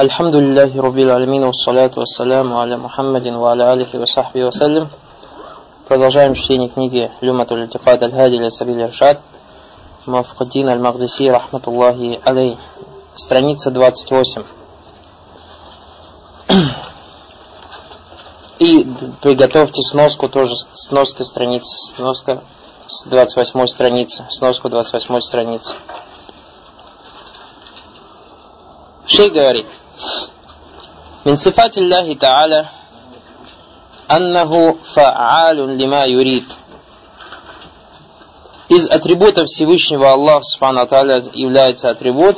الحمد لله رب العالمين والصلاة والسلام على محمد وعلى آله وصحبه وسلم Продолжаем чтение книги Люматул Альтифад Аль-Хади Ля Сабиль Иршад Мафкаддин Аль-Магдиси Рахматуллахи Алей Страница 28 И приготовьте сноску тоже, сноска страницы, сноска с 28 страницы, сноску 28 страницы. Шей говорит, من صفات الله تعالى أنه فعال لما يريد из атрибутов Всевышнего Аллаха Субхану является атрибут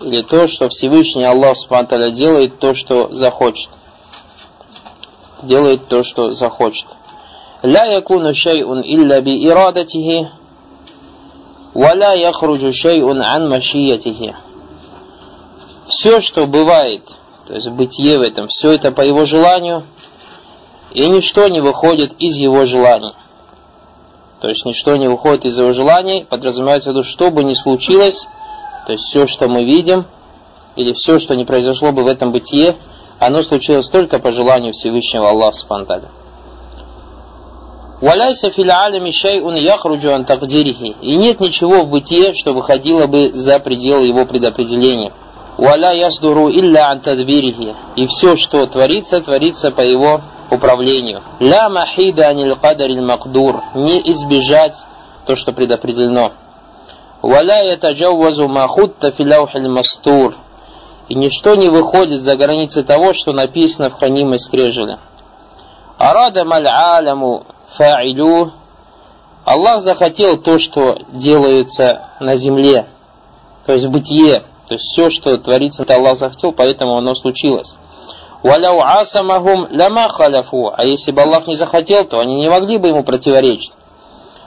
или то, что Всевышний Аллах Субхану делает то, что захочет. Делает то, что захочет. لا يكون شيء إلا بإرادته ولا يخرج شيء عن مشيته все, что бывает, то есть бытие в этом, все это по его желанию, и ничто не выходит из его желаний. То есть ничто не выходит из его желаний, подразумевается в виду, что бы ни случилось, то есть все, что мы видим, или все, что не произошло бы в этом бытие, оно случилось только по желанию Всевышнего Аллаха Субхану Валяйся филиалями шайун яхруджу ан И нет ничего в бытие, что выходило бы за пределы его предопределения. Валя ясдуру илля ан И все, что творится, творится по его управлению. Ля махида анил кадариль макдур. Не избежать то, что предопределено. Валя ятаджаввазу махутта филяухиль мастур. И ничто не выходит за границы того, что написано в хранимой скрежеле. Арада маль аляму фа'илю. Аллах захотел то, что делается на земле, то есть бытие. То есть все, что творится, это Аллах захотел, поэтому оно случилось. Валяу асамахум ляма халяфу. А если бы Аллах не захотел, то они не могли бы ему противоречить.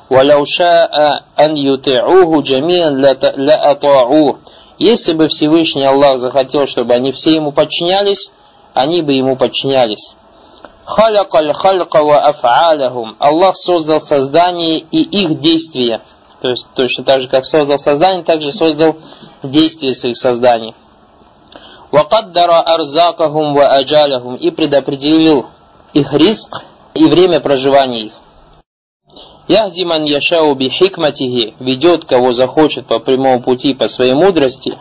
Валяу ша'a ан юти'уху джамиан ля ату'у. Если бы Всевышний Аллах захотел, чтобы они все ему подчинялись, они бы ему подчинялись. Халякаль халька ва. Аллах создал создание и их действия. То есть точно так же, как создал создание, также создал действия своих созданий. Арзакахум ва аджалахум и предопределил их риск и время проживания их. Яхди яшау би хикматихи ведет кого захочет по прямому пути по своей мудрости.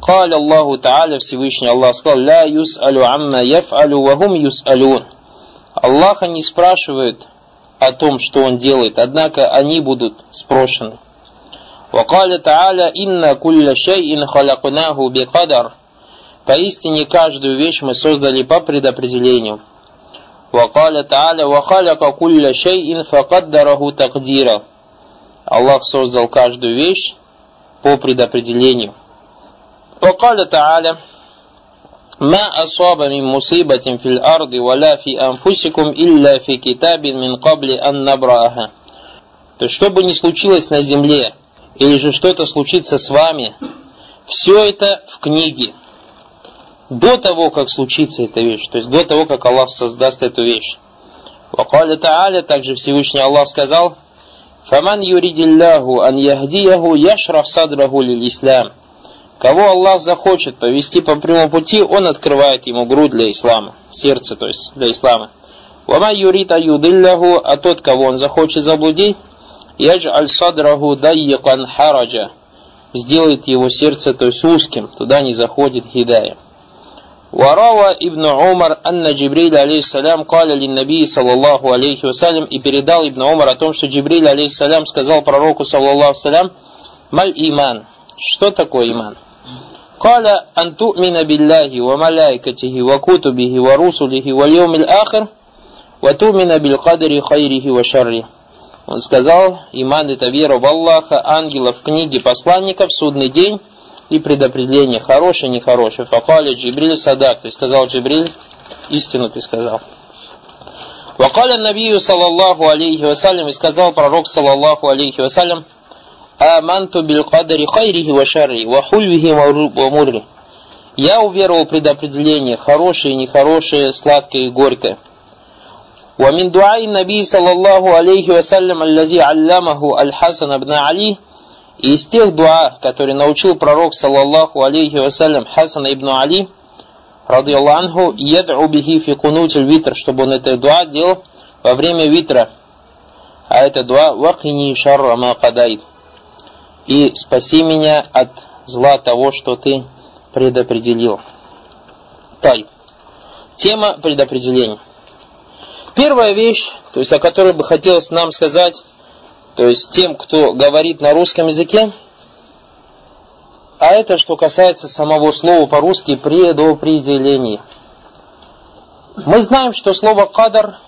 Кал Аллаху Та'аля Всевышний Аллах сказал, Ла юс'алю амма яф'алю ва хум юс'алюн. Аллаха не спрашивает о том, что он делает, однако они будут спрошены. وقال تعالى إن كل شيء خلقناه بقدر Поистине каждую вещь мы создали по предопределению. وقال تعالى وخلق كل شيء فقدره تقديرا Аллах создал каждую вещь по предопределению. وقال تعالى ما أصاب من مصيبة في الأرض ولا في أنفسكم إلا في كتاب من قبل أن نبرأها. То есть, что бы ни случилось на земле, или же что-то случится с вами, все это в книге. До того, как случится эта вещь, то есть до того, как Аллах создаст эту вещь. Вакаля Тааля, также Всевышний Аллах сказал, «Фаман юридиллаху ан яхдияху яшраф садраху лил ислам». Кого Аллах захочет повести по прямому пути, Он открывает ему грудь для ислама, сердце, то есть для ислама. Вама юрит аюдилляху, а тот, кого Он захочет заблудить, яж аль садраху дайякан хараджа, сделает его сердце, то есть узким, туда не заходит хидая. Варава ибн Умар анна Джибриль алейхиссалям каля лин наби саллаллаху алейхи вассалям и передал ибн Умар о том, что Джибриль алейхиссалям сказал пророку саллаллаху салям маль иман. Что такое иман? Кутубихи ва русулихи ва льюмил ахир ва ту'мина бил кадри хайрихи ва шарри. Он сказал, иман это вера в Аллаха, ангелов, книги, посланников, судный день и предопределение, хорошее, нехорошее. Факали Джибриль Садак, ты сказал Джибриль, истину ты сказал. Вакаля Набию саллаллаху алейхи вассалям, и сказал пророк саллаллаху алейхи вассалям, Аманту бил кадари хайрихи ва шарри, ва хульвихи ва мурри. Я уверовал в предопределение, хорошее и нехорошее, сладкое и горькое. ومن دعاء النبي صلى الله عليه وسلم الذي علمه الحسن بن علي И из тех дуа, которые научил пророк, саллаллаху алейхи вассалям, Хасан ибн Али, ради Аллаху, яд'у бихи фи кунутиль витр, чтобы он это дуа делал во время витра. А это дуа вахини шарра ма кадайт. И спаси меня от зла того, что ты предопределил. Тай. Тема предопределения. Первая вещь, то есть о которой бы хотелось нам сказать, то есть тем, кто говорит на русском языке, а это что касается самого слова по-русски предопределение. Мы знаем, что слово кадар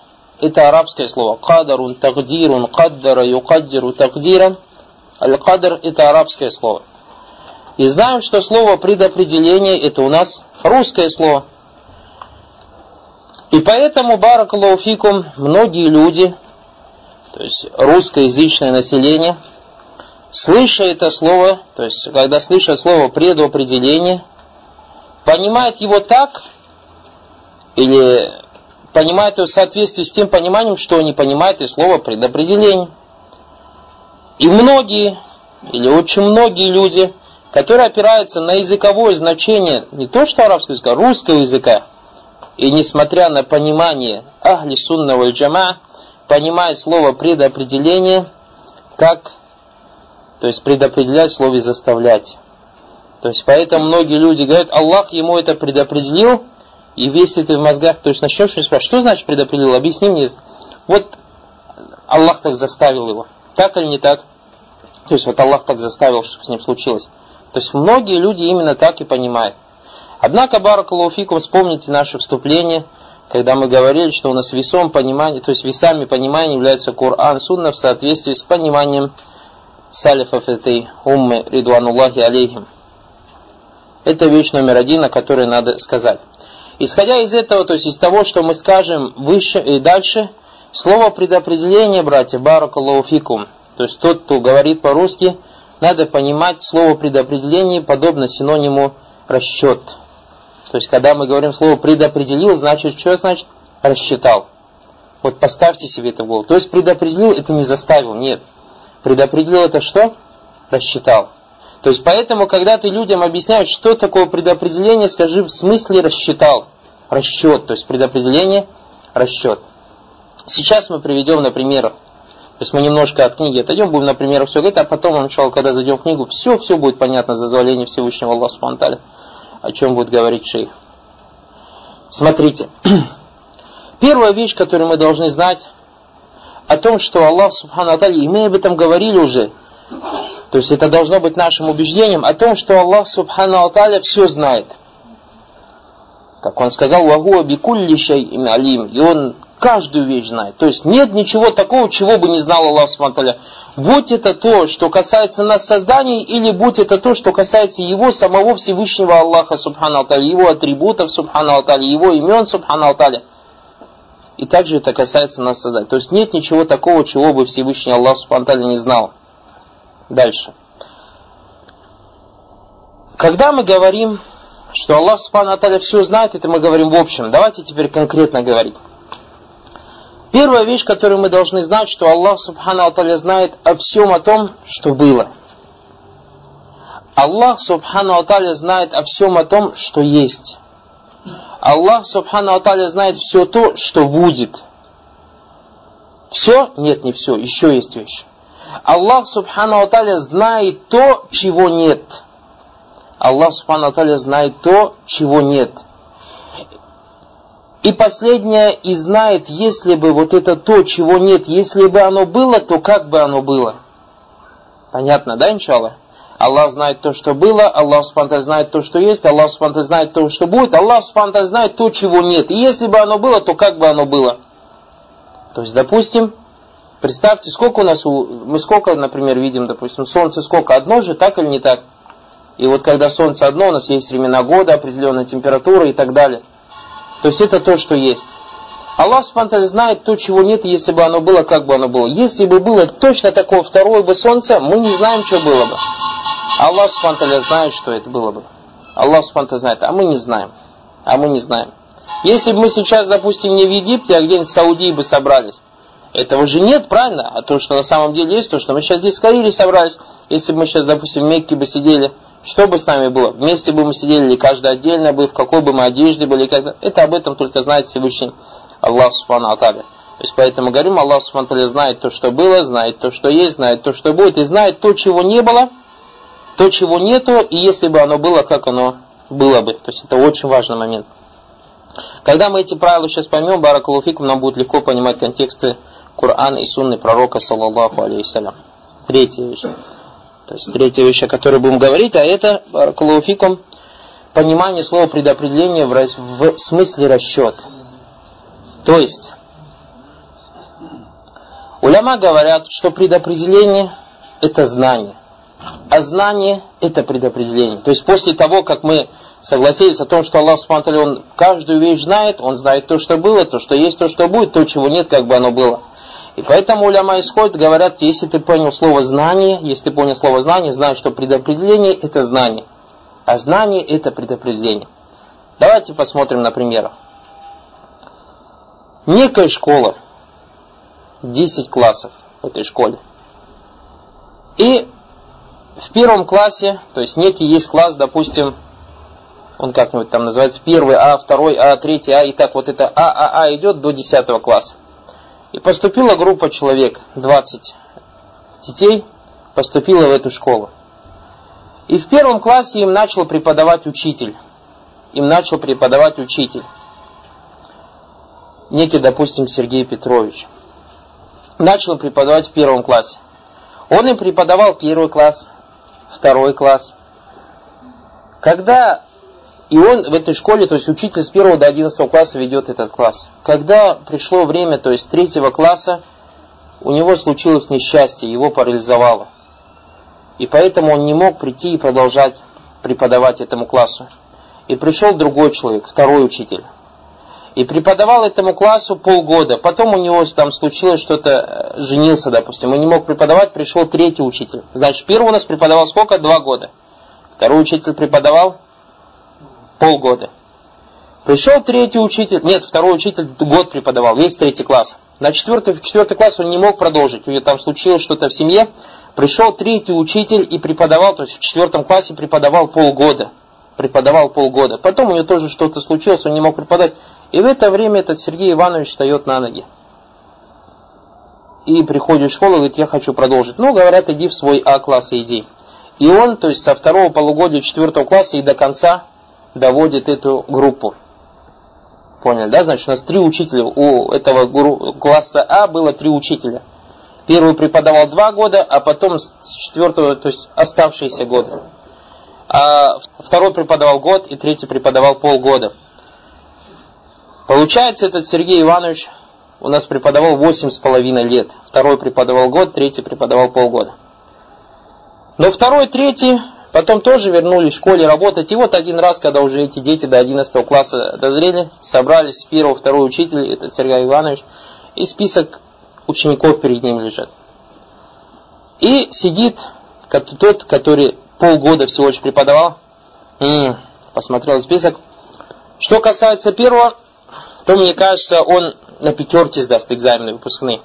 это арабское слово. Кадарун, тагдирун, каддара, юкаддиру, тагдиран. Аль-кадр это арабское слово. И знаем, что слово предопределение это у нас русское слово. И поэтому, баракаллаху многие люди, то есть русскоязычное население, слыша это слово, то есть когда слышат слово предопределение, понимают его так, или понимают его в соответствии с тем пониманием, что они понимают из слова предопределение. И многие, или очень многие люди, которые опираются на языковое значение не то что арабского языка, а русского языка, и несмотря на понимание ахли сунного джама, понимает слово предопределение как, то есть предопределять в слове заставлять. То есть поэтому многие люди говорят, Аллах ему это предопределил, и весь это в мозгах, то есть начнешь спрашивать, что значит предопределил, объясни мне. Вот Аллах так заставил его. Так или не так? То есть вот Аллах так заставил, чтобы с ним случилось. То есть многие люди именно так и понимают. Однако, Баракалуфикум, вспомните наше вступление, когда мы говорили, что у нас весом понимания, то есть весами понимания являются Коран, Сунна в соответствии с пониманием салифов этой уммы, ридуануллахи алейхим. Это вещь номер один, о которой надо сказать. Исходя из этого, то есть из того, что мы скажем выше и дальше, слово предопределение, братья, баракаллаху то есть тот, кто говорит по-русски, надо понимать слово предопределение подобно синониму расчет. То есть, когда мы говорим слово предопределил, значит, что значит? Рассчитал. Вот поставьте себе это в голову. То есть, предопределил, это не заставил, нет. Предопределил это что? Рассчитал. То есть, поэтому, когда ты людям объясняешь, что такое предопределение, скажи в смысле рассчитал. Расчет. То есть, предопределение, расчет. Сейчас мы приведем на примерах. То есть мы немножко от книги отойдем, будем на примерах все говорить, а потом, иншалла, когда зайдем в книгу, все, все будет понятно за зазволение Всевышнего Аллаха Субтитры о чем будет говорить шейх. Смотрите. Первая вещь, которую мы должны знать, о том, что Аллах Субхану Аталия, и мы об этом говорили уже, то есть это должно быть нашим убеждением, о том, что Аллах Субхану Аталия все знает. Как он сказал, «Вагуа бикулли шей алим», и он каждую вещь знает. То есть нет ничего такого, чего бы не знал Аллах Субтитры. Будь это то, что касается нас создания, или будь это то, что касается Его самого Всевышнего Аллаха Субхану Его атрибутов Субхану Его имен Субхану. И также это касается нас создания. То есть нет ничего такого, чего бы Всевышний Аллах Субхану не знал. Дальше. Когда мы говорим, что Аллах Субхану все знает, это мы говорим в общем. Давайте теперь конкретно говорить. Первая вещь, которую мы должны знать, что Аллах Субхану Алталя знает о всем о том, что было. Аллах Субхану Алталя знает о всем о том, что есть. Аллах Субхану Алталя знает все то, что будет. Все? Нет, не все. Еще есть вещь. Аллах Субхану Алталя знает то, чего нет. Аллах Субхану Алталя знает то, чего нет. И последнее, и знает, если бы вот это то, чего нет, если бы оно было, то как бы оно было. Понятно, да, иншаллах? Аллах знает то, что было, Аллах Субтитры знает то, что есть, Аллах Субтитры знает то, что будет, Аллах Субтитры знает то, чего нет. И если бы оно было, то как бы оно было. То есть, допустим, представьте, сколько у нас, мы сколько, например, видим, допустим, солнце сколько, одно же, так или не так? И вот когда солнце одно, у нас есть времена года, определенная температура и так далее – то есть это то, что есть. Аллах Субтитры знает то, чего нет, если бы оно было, как бы оно было. Если бы было точно такое второе бы солнце, мы не знаем, что было бы. Аллах Субтитры знает, что это было бы. Аллах Субтитры знает, а мы не знаем. А мы не знаем. Если бы мы сейчас, допустим, не в Египте, а где-нибудь в Саудии бы собрались, Этого же нет, правильно? А то, что на самом деле есть, то, что мы сейчас здесь в Каире собрались, если бы мы сейчас, допустим, в Мекке бы сидели, что бы с нами было? Вместе бы мы сидели, или каждый отдельно бы, в какой бы мы одежде были, как это об этом только знает Всевышний Аллах Субхану Аталя. То есть поэтому говорим, Аллах Субхану знает то, что было, знает то, что есть, знает то, что будет, и знает то, чего не было, то, чего нету, и если бы оно было, как оно было бы. То есть это очень важный момент. Когда мы эти правила сейчас поймем, Баракалуфикум, нам будет легко понимать контексты Корана и Сунны пророка, саллаллаху алейхиссалям. Третья вещь. То есть третья вещь, о которой будем говорить, а это, Баракалуфикум, понимание слова предопределения в, в смысле расчет. То есть, уляма говорят, что предопределение – это знание. А знание – это предопределение. То есть после того, как мы согласились о том, что Аллах Субтитры, Он каждую вещь знает, Он знает то, что было, то, что есть, то, что будет, то, чего нет, как бы оно было. И поэтому уляма исходит, говорят, если ты понял слово знание, если ты понял слово знание, знай, что предопределение – это знание. А знание – это предопределение. Давайте посмотрим на примерах. Некая школа, 10 классов в этой школе. И в первом классе, то есть некий есть класс, допустим, он как-нибудь там называется, первый А, второй А, третий А, и так вот это А, А, А идет до 10 класса. И поступила группа человек, 20 детей, поступила в эту школу. И в первом классе им начал преподавать учитель. Им начал преподавать учитель. Некий, допустим, Сергей Петрович. Начал преподавать в первом классе. Он им преподавал первый класс, второй класс. Когда и он в этой школе, то есть учитель с первого до одиннадцатого класса ведет этот класс. Когда пришло время, то есть третьего класса, у него случилось несчастье, его парализовало. И поэтому он не мог прийти и продолжать преподавать этому классу. И пришел другой человек, второй учитель. И преподавал этому классу полгода. Потом у него там случилось что-то, э, женился, допустим, и не мог преподавать, пришел третий учитель. Значит, первый у нас преподавал сколько? Два года. Второй учитель преподавал полгода. Пришел третий учитель, нет, второй учитель год преподавал, весь третий класс. На четвертый, четвертый класс он не мог продолжить, у него там случилось что-то в семье. Пришел третий учитель и преподавал, то есть в четвертом классе преподавал полгода. Преподавал полгода. Потом у него тоже что-то случилось, он не мог преподать. И в это время этот Сергей Иванович встает на ноги. И приходит в школу и говорит, я хочу продолжить. Ну, говорят, иди в свой А-класс иди. И он, то есть со второго полугодия четвертого класса и до конца доводит эту группу. Поняли, да? Значит, у нас три учителя. У этого класса А было три учителя. Первый преподавал два года, а потом с четвертого, то есть оставшиеся годы. А второй преподавал год, и третий преподавал полгода. Получается, этот Сергей Иванович у нас преподавал восемь с половиной лет. Второй преподавал год, третий преподавал полгода. Но второй, третий потом тоже вернулись в школе работать. И вот один раз, когда уже эти дети до 11 класса дозрели, собрались с первого, второй учитель, это Сергей Иванович, и список учеников перед ним лежит. И сидит тот, который полгода всего лишь преподавал, посмотрел список. Что касается первого, то мне кажется, он на пятерке сдаст экзамены выпускные.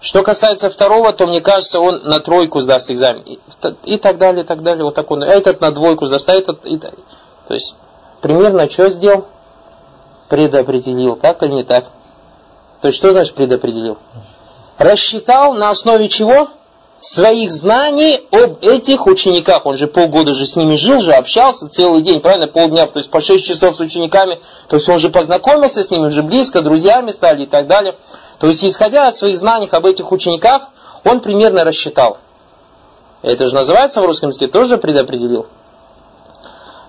Что касается второго, то мне кажется, он на тройку сдаст экзамен. И, и так далее, и так далее. Вот так он. Этот на двойку сдаст, а этот... И, то есть, примерно что сделал? Предопределил. Так или не так? То есть, что значит предопределил? Рассчитал на основе чего? своих знаний об этих учениках. Он же полгода же с ними жил, же общался целый день, правильно, полдня, то есть по 6 часов с учениками. То есть он же познакомился с ними, уже близко, друзьями стали и так далее. То есть, исходя из своих знаний об этих учениках, он примерно рассчитал. Это же называется в русском языке, тоже предопределил.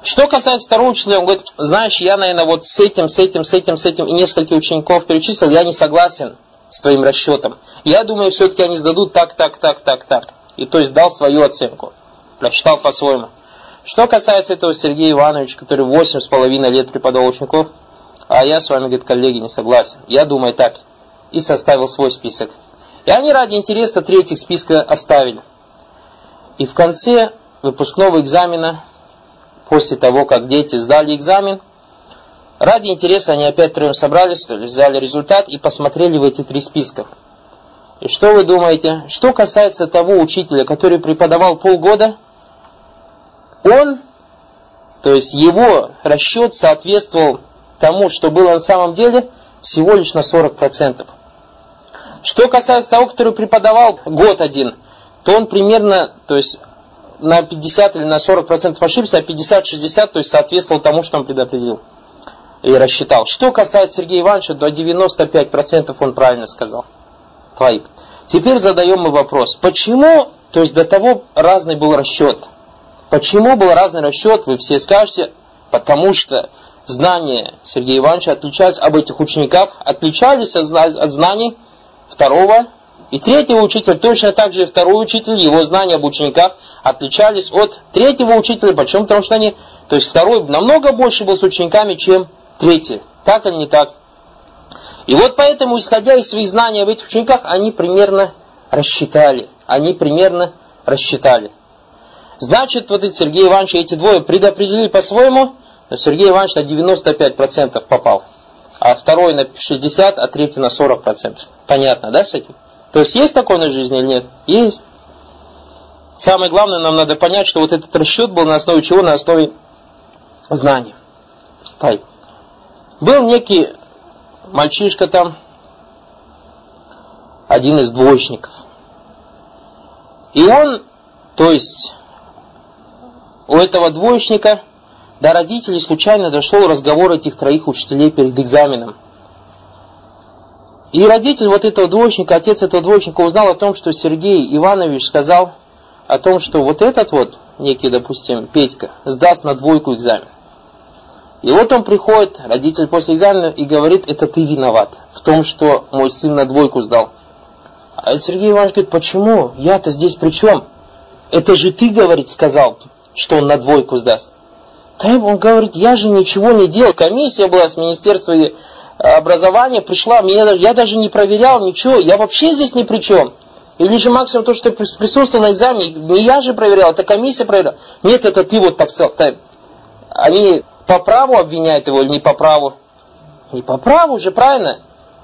Что касается второго учителя, он говорит, знаешь, я, наверное, вот с этим, с этим, с этим, с этим и нескольких учеников перечислил, я не согласен с твоим расчетом. Я думаю, все-таки они сдадут так, так, так, так, так. И то есть дал свою оценку. Прочитал по-своему. Что касается этого Сергея Ивановича, который 8,5 лет преподавал учеников, а я с вами, говорит, коллеги, не согласен. Я думаю так. И составил свой список. И они ради интереса третьих списка оставили. И в конце выпускного экзамена, после того, как дети сдали экзамен, Ради интереса они опять троем собрались, взяли результат и посмотрели в эти три списка. И что вы думаете? Что касается того учителя, который преподавал полгода, он, то есть его расчет соответствовал тому, что было на самом деле, всего лишь на 40%. Что касается того, который преподавал год один, то он примерно, то есть на 50 или на 40% ошибся, а 50-60, то есть соответствовал тому, что он предопределил и рассчитал. Что касается Сергея Ивановича, до 95% он правильно сказал. Твои. Теперь задаем мы вопрос, почему, то есть до того разный был расчет. Почему был разный расчет, вы все скажете, потому что знания Сергея Ивановича отличались об этих учениках, отличались от знаний второго и третьего учителя. Точно так же и второй учитель, его знания об учениках отличались от третьего учителя. Почему? Потому что они, то есть второй намного больше был с учениками, чем третий. Так или не так? И вот поэтому, исходя из своих знаний об этих учениках, они примерно рассчитали. Они примерно рассчитали. Значит, вот эти Сергей Иванович эти двое предопределили по-своему, Сергей Иванович на 95% попал. А второй на 60%, а третий на 40%. Понятно, да, с этим? То есть есть такое на жизни или нет? Есть. Самое главное, нам надо понять, что вот этот расчет был на основе чего? На основе знания. Так. Был некий мальчишка там, один из двоечников. И он, то есть, у этого двоечника до родителей случайно дошел разговор этих троих учителей перед экзаменом. И родитель вот этого двоечника, отец этого двоечника узнал о том, что Сергей Иванович сказал о том, что вот этот вот, некий, допустим, Петька, сдаст на двойку экзамен. И вот он приходит, родитель после экзамена, и говорит, это ты виноват в том, что мой сын на двойку сдал. А Сергей Иванович говорит, почему? Я-то здесь при чем? Это же ты, говорит, сказал, что он на двойку сдаст. Да он говорит, я же ничего не делал. Комиссия была с Министерства образования, пришла, меня, я даже не проверял ничего, я вообще здесь ни при чем. Или же максимум то, что присутствовал на экзамене, не я же проверял, это комиссия проверяла. Нет, это ты вот так сказал. Они по праву обвиняет его или не по праву? Не по праву же, правильно?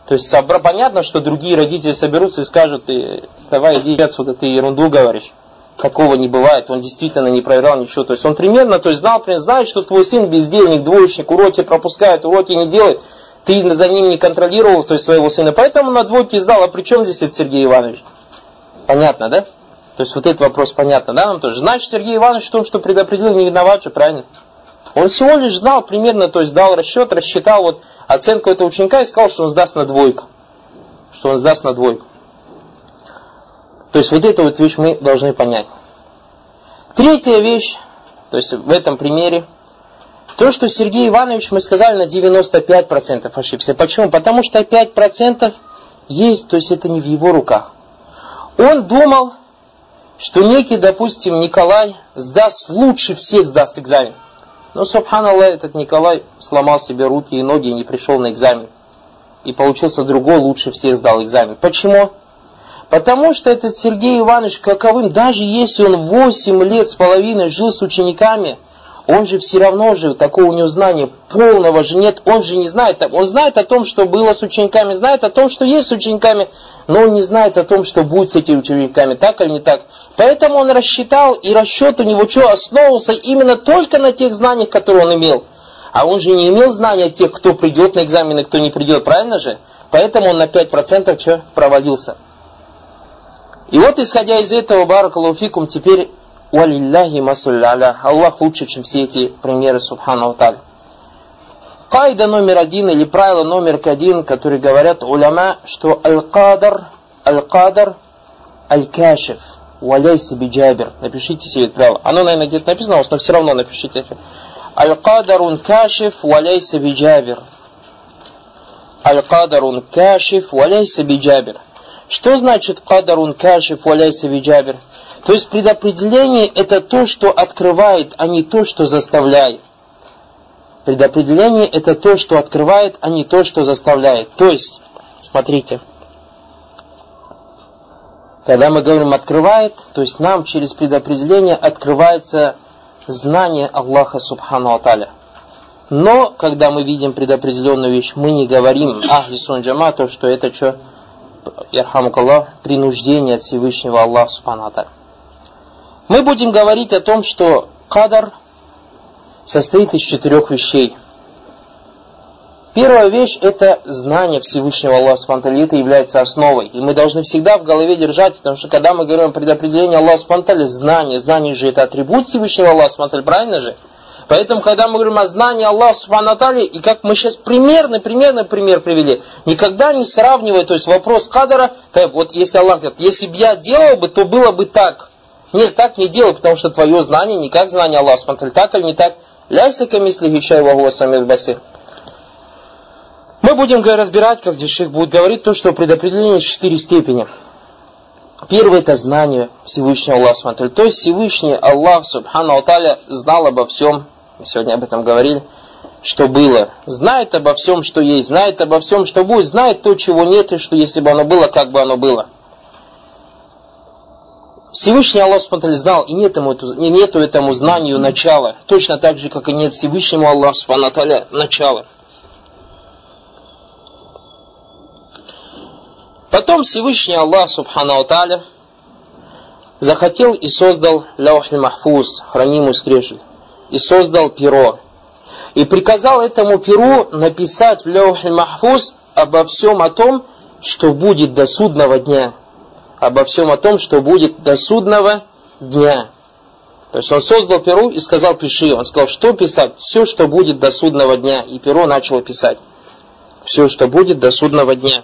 То есть понятно, что другие родители соберутся и скажут, ты, давай иди отсюда, ты ерунду говоришь. Такого не бывает, он действительно не проверял ничего. То есть он примерно, то есть знал, знает, что твой сын бездельник, двоечник, уроки пропускает, уроки не делает, ты за ним не контролировал, то есть своего сына. Поэтому на двойке сдал, а при чем здесь это Сергей Иванович? Понятно, да? То есть вот этот вопрос понятно, да, нам тоже. Значит, Сергей Иванович в том, что предопределил, не виноват же, правильно? Он всего лишь знал примерно, то есть дал расчет, рассчитал вот оценку этого ученика и сказал, что он сдаст на двойку. Что он сдаст на двойку. То есть вот эту вот вещь мы должны понять. Третья вещь, то есть в этом примере, то, что Сергей Иванович, мы сказали, на 95% ошибся. Почему? Потому что 5% есть, то есть это не в его руках. Он думал, что некий, допустим, Николай сдаст лучше всех сдаст экзамен. Но, субханаллах, этот Николай сломал себе руки и ноги и не пришел на экзамен. И получился другой, лучше всех сдал экзамен. Почему? Потому что этот Сергей Иванович каковым, даже если он 8 лет с половиной жил с учениками, он же все равно же, такого у него знания полного же нет, он же не знает, он знает о том, что было с учениками, знает о том, что есть с учениками, но он не знает о том, что будет с этими учениками, так или не так. Поэтому он рассчитал, и расчет у него что, основывался именно только на тех знаниях, которые он имел. А он же не имел знания тех, кто придет на экзамены, кто не придет, правильно же? Поэтому он на 5% что, провалился. И вот, исходя из этого, Баракалуфикум, теперь Валилляхи масулляля. Аллах лучше, чем все эти примеры, субхану та'ля. Кайда номер один или правило номер один, которые говорят уляма, что аль-кадар, аль-кадар, аль-кашиф, валяйся биджабир. Напишите себе это правило. Оно, наверное, где-то написано, но все равно напишите. Аль-кадарун кашиф, валяйся биджабир. Аль-кадарун кашиф, валяйся биджабир. Что значит кадарун кашиф, валяйся биджабир? То есть предопределение это то, что открывает, а не то, что заставляет. Предопределение это то, что открывает, а не то, что заставляет. То есть, смотрите, когда мы говорим открывает, то есть нам через предопределение открывается знание Аллаха Субхану Аталя. Но, когда мы видим предопределенную вещь, мы не говорим Ахли Джама, то, что это что ярхамукаллах, принуждение от Всевышнего Аллаха Субхану Мы будем говорить о том, что кадар состоит из четырех вещей. Первая вещь – это знание Всевышнего Аллаха Субхану это является основой. И мы должны всегда в голове держать, потому что когда мы говорим о предопределении Аллаха Субхану знание, знание же это атрибут Всевышнего Аллаха Субхану правильно же? Поэтому, когда мы говорим о знании Аллаха Субхану и как мы сейчас примерно, примерно пример привели, никогда не сравнивая, то есть вопрос кадра, так, вот если Аллах говорит, если бы я делал бы, то было бы так. Нет, так не делай, потому что твое знание не как знание Аллаха Субхану так или не так. Ляйся камисли хичай вагуа самил басир. Мы будем разбирать, как Деших будет говорить, то, что предопределение четыре степени. Первое это знание Всевышнего Аллаха. То есть Всевышний Аллах Субхану Алталя знал обо всем, мы сегодня об этом говорили, что было. Знает обо всем, что есть, знает обо всем, что будет, знает то, чего нет, и что если бы оно было, как бы оно было. Всевышний Аллах Субхану знал, и нет ему, нету этому знанию начала. Точно так же, как и нет Всевышнему Аллаху Субхану начала. Потом Всевышний Аллах Субхану Аталя захотел и создал Ляухль Махфуз, хранимую скрежет, и создал перо. И приказал этому перу написать в Ляухль Махфуз обо всем о том, что будет до судного дня. Обо всем о том, что будет до судного дня. То есть он создал перу и сказал, пиши. Он сказал, что писать? Все, что будет до судного дня. И перо начало писать. Все, что будет до судного дня.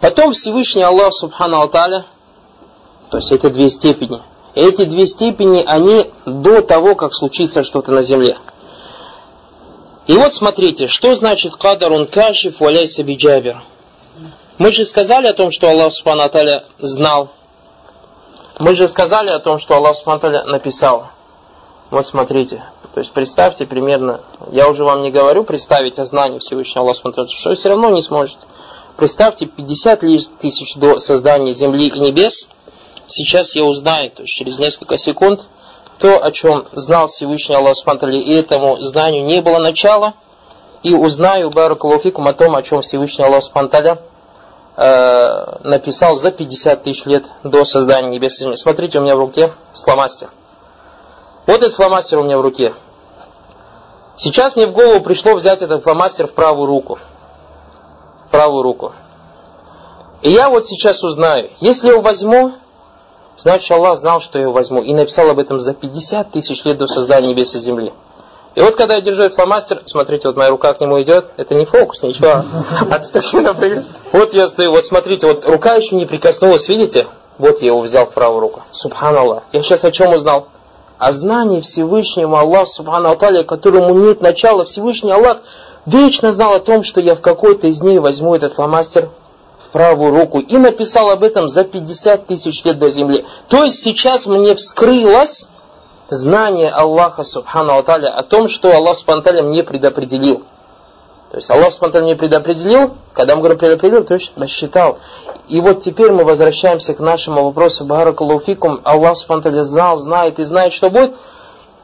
Потом Всевышний Аллах Субхану Алталя, то есть это две степени. Эти две степени, они до того, как случится что-то на земле. И вот смотрите, что значит кадарун кашиф валяйся биджабер. Мы же сказали о том, что Аллах Субхану Алталя знал. Мы же сказали о том, что Аллах Субхану Алталя написал. Вот смотрите. То есть представьте примерно, я уже вам не говорю представить о знании Всевышнего Аллаха Субхану что вы все равно не сможете. Представьте, 50 тысяч до создания Земли и небес. Сейчас я узнаю, то есть через несколько секунд, то, о чем знал Всевышний Аллах Субтитры, и этому знанию не было начала, и узнаю Баракалуфикум о том, о чем Всевышний Аллах Субтитры э, написал за 50 тысяч лет до создания небес и земли. Смотрите, у меня в руке фломастер. Вот этот фломастер у меня в руке. Сейчас мне в голову пришло взять этот фломастер в правую руку правую руку. И я вот сейчас узнаю, если я возьму, значит Аллах знал, что я его возьму. И написал об этом за 50 тысяч лет до создания небес и земли. И вот когда я держу этот фломастер, смотрите, вот моя рука к нему идет, это не фокус, ничего. А тут так сильно Вот я стою, вот смотрите, вот рука еще не прикоснулась, видите? Вот я его взял в правую руку. Субханаллах. Я сейчас о чем узнал? О знании Всевышнего Аллаха, Субхану Аталия, которому нет начала. Всевышний Аллах вечно знал о том, что я в какой-то из дней возьму этот фломастер правую руку и написал об этом за 50 тысяч лет до земли. То есть сейчас мне вскрылось знание Аллаха Субхану Аталя о том, что Аллах Субхану мне предопределил. То есть Аллах Субхану мне предопределил, когда мы говорим предопределил, то есть рассчитал. И вот теперь мы возвращаемся к нашему вопросу Баракалуфикум. Аллах Субхану знал, знает и знает, что будет.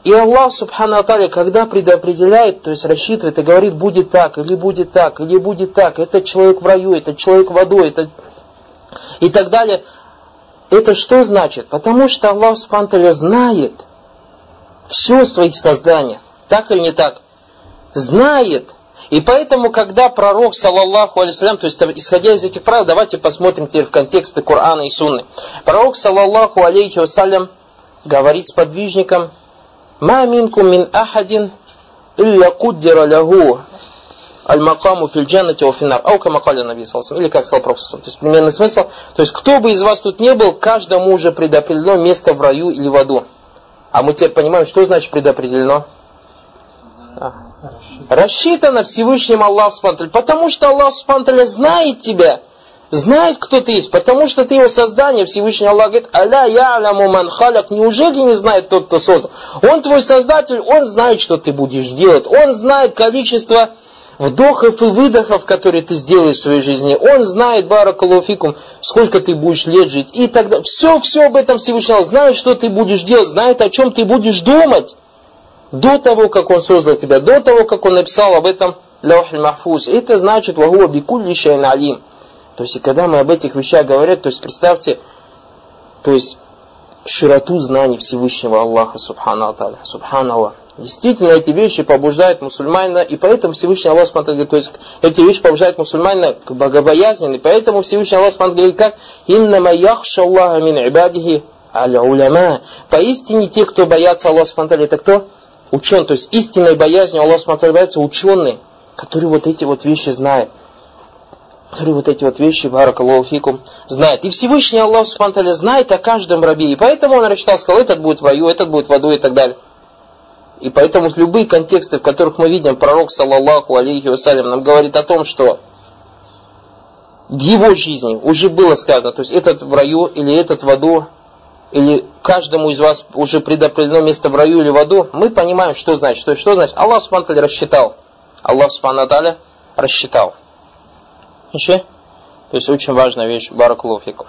И Аллах Субхану Аталя, когда предопределяет, то есть рассчитывает и говорит, будет так, или будет так, или будет так, этот человек в раю, этот человек в аду, это... и так далее. Это что значит? Потому что Аллах Субхану Аталя знает все своих созданий. Так или не так? Знает. И поэтому, когда пророк, саллаллаху алейсалям, то есть исходя из этих правил, давайте посмотрим теперь в контексты Корана и Сунны. Пророк, саллаллаху алейхи вассалям, говорит с подвижником, ما منكم من أحد إلا قدر له аль-макаму фил джаннати ва финар. Ау кама каля Наби Или как сказал Пророк То есть примерный смысл. То есть кто бы из вас тут не был, каждому уже предопределено место в раю или в аду. А мы теперь понимаем, что значит предопределено? А. Рассчитано Всевышним Аллах Субтитры. Потому что Аллах Субтитры знает тебя знает, кто ты есть, потому что ты его создание, Всевышний Аллах говорит, «Аля я'ляму ман халяк», неужели не знает тот, кто создал? Он твой создатель, он знает, что ты будешь делать, он знает количество вдохов и выдохов, которые ты сделаешь в своей жизни. Он знает, баракалуфикум, сколько ты будешь лет жить и далее. Все, все об этом Всевышний Аллах знает, что ты будешь делать, знает, о чем ты будешь думать. До того, как он создал тебя, до того, как он написал об этом лаухи махфуз. Это значит вагуа бикулли алим. То есть, и когда мы об этих вещах говорим, то есть, представьте, то есть, широту знаний Всевышнего Аллаха, субхану Аталя, субхану Действительно, эти вещи побуждают мусульманина, и поэтому Всевышний Аллах говорит, то есть эти вещи побуждают мусульманина к богобоязни, и поэтому Всевышний Аллах говорит, как «Иннама яхша Аллаха мин ибадихи аля уляма». Поистине те, кто боятся Аллаха, это кто? Ученый. То есть истинной боязнью Аллаха боятся ученые, которые вот эти вот вещи знают который вот эти вот вещи, баракаллаху знает. И Всевышний Аллах Субхану знает о каждом рабе. И поэтому он рассчитал, сказал, этот будет в раю, этот будет в аду и так далее. И поэтому любые контексты, в которых мы видим, пророк, саллаллаху алейхи вассалям, нам говорит о том, что в его жизни уже было сказано, то есть этот в раю или этот в аду, или каждому из вас уже предопределено место в раю или в аду, мы понимаем, что значит. Что, что значит? Аллах Субхану рассчитал. Аллах Субхану рассчитал. Еще? То есть очень важная вещь. Баракулуфику.